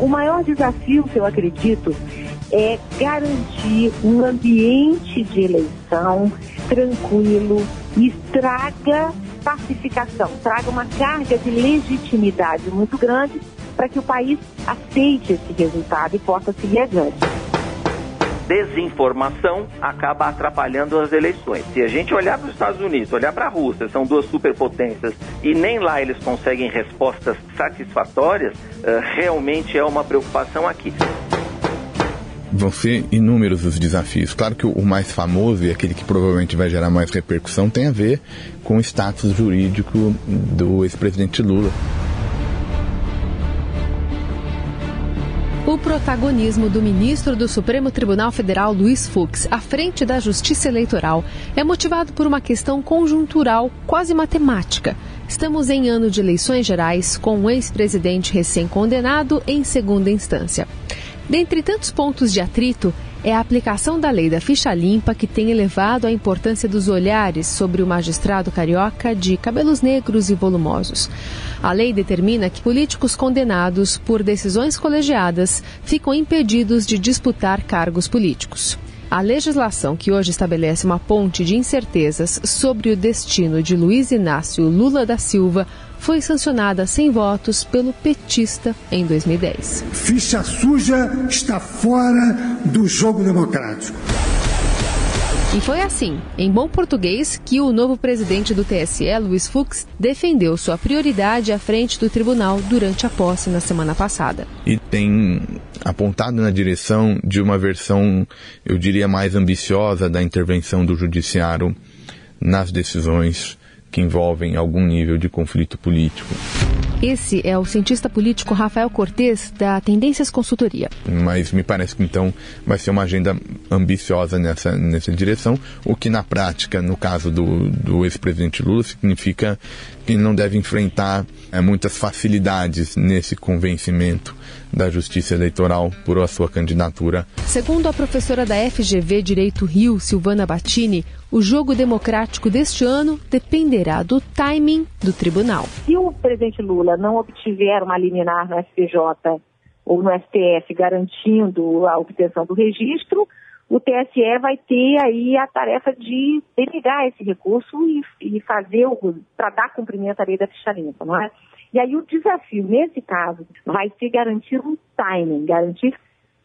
o maior desafio que eu acredito é garantir um ambiente de eleição tranquilo e traga pacificação, traga uma carga de legitimidade muito grande para que o país aceite esse resultado e possa seguir adiante desinformação acaba atrapalhando as eleições. Se a gente olhar para os Estados Unidos, olhar para a Rússia, são duas superpotências, e nem lá eles conseguem respostas satisfatórias, uh, realmente é uma preocupação aqui vão ser inúmeros os desafios. Claro que o mais famoso e aquele que provavelmente vai gerar mais repercussão tem a ver com o status jurídico do ex-presidente Lula. O protagonismo do ministro do Supremo Tribunal Federal, Luiz Fux, à frente da Justiça Eleitoral, é motivado por uma questão conjuntural, quase matemática. Estamos em ano de eleições gerais, com um ex-presidente recém-condenado em segunda instância. Dentre tantos pontos de atrito, é a aplicação da lei da ficha limpa que tem elevado a importância dos olhares sobre o magistrado carioca de cabelos negros e volumosos. A lei determina que políticos condenados por decisões colegiadas ficam impedidos de disputar cargos políticos. A legislação que hoje estabelece uma ponte de incertezas sobre o destino de Luiz Inácio Lula da Silva foi sancionada sem votos pelo petista em 2010. Ficha suja está fora do jogo democrático. E foi assim, em bom português, que o novo presidente do TSE, Luiz Fux, defendeu sua prioridade à frente do tribunal durante a posse na semana passada. E tem apontado na direção de uma versão, eu diria, mais ambiciosa da intervenção do judiciário nas decisões que envolvem algum nível de conflito político. Esse é o cientista político Rafael Cortes, da Tendências Consultoria. Mas me parece que então vai ser uma agenda ambiciosa nessa, nessa direção, o que na prática, no caso do, do ex-presidente Lula, significa que não deve enfrentar é, muitas facilidades nesse convencimento da Justiça Eleitoral por a sua candidatura. Segundo a professora da FGV Direito Rio, Silvana Battini, o jogo democrático deste ano dependerá do timing do tribunal. Se o presidente Lula não obtiver uma liminar no STJ ou no STF garantindo a obtenção do registro, o TSE vai ter aí a tarefa de delegar esse recurso e, e fazer para dar cumprimento à lei da ficha limpa, não é? E aí o desafio nesse caso vai ser garantir um timing, garantir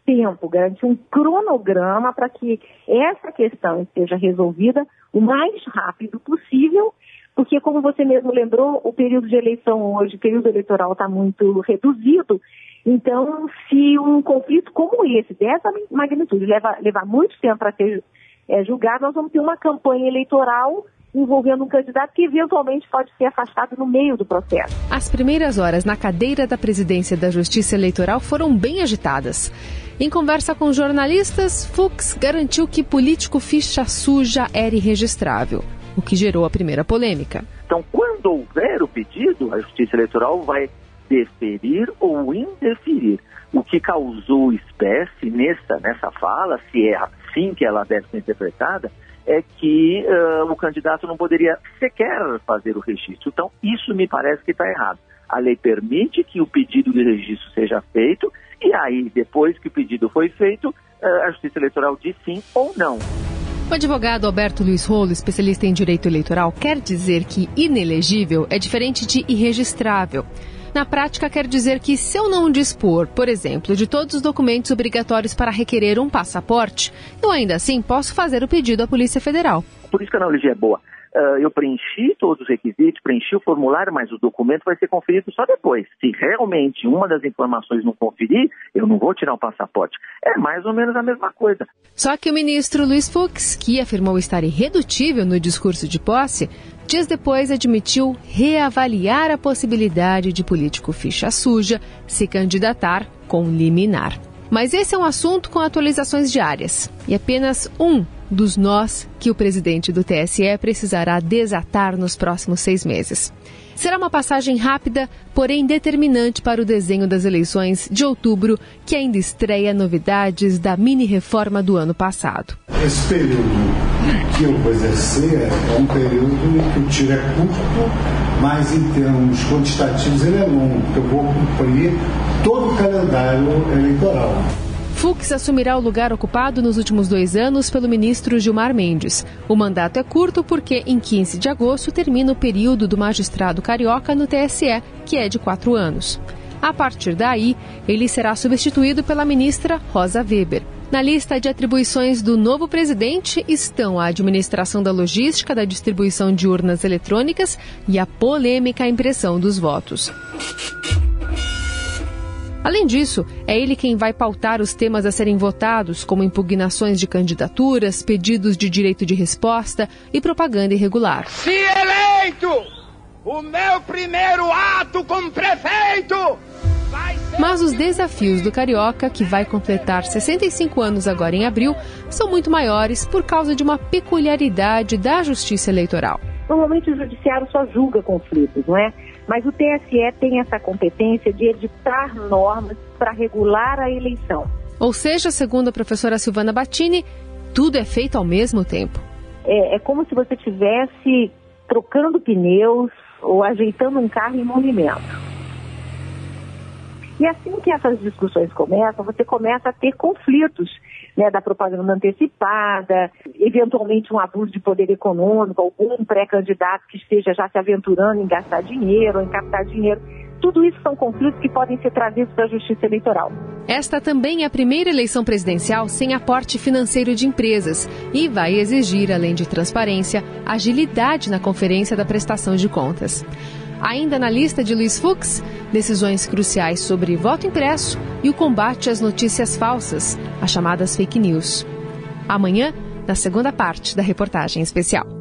tempo, garantir um cronograma para que essa questão seja resolvida o mais rápido possível, porque como você mesmo lembrou, o período de eleição hoje, o período eleitoral está muito reduzido, então se um conflito como esse, dessa magnitude, leva, levar muito tempo para ser é, julgado, nós vamos ter uma campanha eleitoral envolvendo um candidato que eventualmente pode ser afastado no meio do processo. As primeiras horas na cadeira da presidência da Justiça Eleitoral foram bem agitadas. Em conversa com jornalistas, Fux garantiu que político ficha suja era irregistrável, o que gerou a primeira polêmica. Então, quando houver o pedido, a Justiça Eleitoral vai deferir ou indeferir. O que causou espécie nessa, nessa fala, se é assim que ela deve ser interpretada, é que uh, o candidato não poderia sequer fazer o registro. Então, isso me parece que está errado. A lei permite que o pedido de registro seja feito e aí, depois que o pedido foi feito, uh, a Justiça Eleitoral diz sim ou não. O advogado Alberto Luiz Rolo, especialista em direito eleitoral, quer dizer que inelegível é diferente de irregistrável. Na prática, quer dizer que se eu não dispor, por exemplo, de todos os documentos obrigatórios para requerer um passaporte, eu ainda assim posso fazer o pedido à Polícia Federal. Por isso que a analogia é boa. Uh, eu preenchi todos os requisitos, preenchi o formulário, mas o documento vai ser conferido só depois. Se realmente uma das informações não conferir, eu não vou tirar o passaporte. É mais ou menos a mesma coisa. Só que o ministro Luiz Fux, que afirmou estar irredutível no discurso de posse, dias depois admitiu reavaliar a possibilidade de político ficha suja se candidatar com liminar. Mas esse é um assunto com atualizações diárias e apenas um dos nós que o presidente do TSE precisará desatar nos próximos seis meses. Será uma passagem rápida, porém determinante para o desenho das eleições de outubro, que ainda estreia novidades da mini-reforma do ano passado. Esse período que eu vou exercer é um período que o tiro é curto mas em termos quantitativos ele é longo, porque eu vou cumprir todo o calendário eleitoral. Fux assumirá o lugar ocupado nos últimos dois anos pelo ministro Gilmar Mendes. O mandato é curto porque, em 15 de agosto, termina o período do magistrado carioca no TSE, que é de quatro anos. A partir daí, ele será substituído pela ministra Rosa Weber. Na lista de atribuições do novo presidente estão a administração da logística da distribuição de urnas eletrônicas e a polêmica impressão dos votos. Além disso, é ele quem vai pautar os temas a serem votados, como impugnações de candidaturas, pedidos de direito de resposta e propaganda irregular. Se eleito, o meu primeiro ato como prefeito mas os desafios do Carioca, que vai completar 65 anos agora em abril, são muito maiores por causa de uma peculiaridade da justiça eleitoral. Normalmente o judiciário só julga conflitos, não é? Mas o TSE tem essa competência de editar normas para regular a eleição. Ou seja, segundo a professora Silvana Battini, tudo é feito ao mesmo tempo. É, é como se você estivesse trocando pneus ou ajeitando um carro em movimento. E assim que essas discussões começam, você começa a ter conflitos né, da propaganda antecipada, eventualmente um abuso de poder econômico, algum pré-candidato que esteja já se aventurando em gastar dinheiro, em captar dinheiro. Tudo isso são conflitos que podem ser trazidos para a justiça eleitoral. Esta também é a primeira eleição presidencial sem aporte financeiro de empresas e vai exigir, além de transparência, agilidade na conferência da prestação de contas. Ainda na lista de Luiz Fux, decisões cruciais sobre voto impresso e o combate às notícias falsas, as chamadas fake news. Amanhã, na segunda parte da reportagem especial.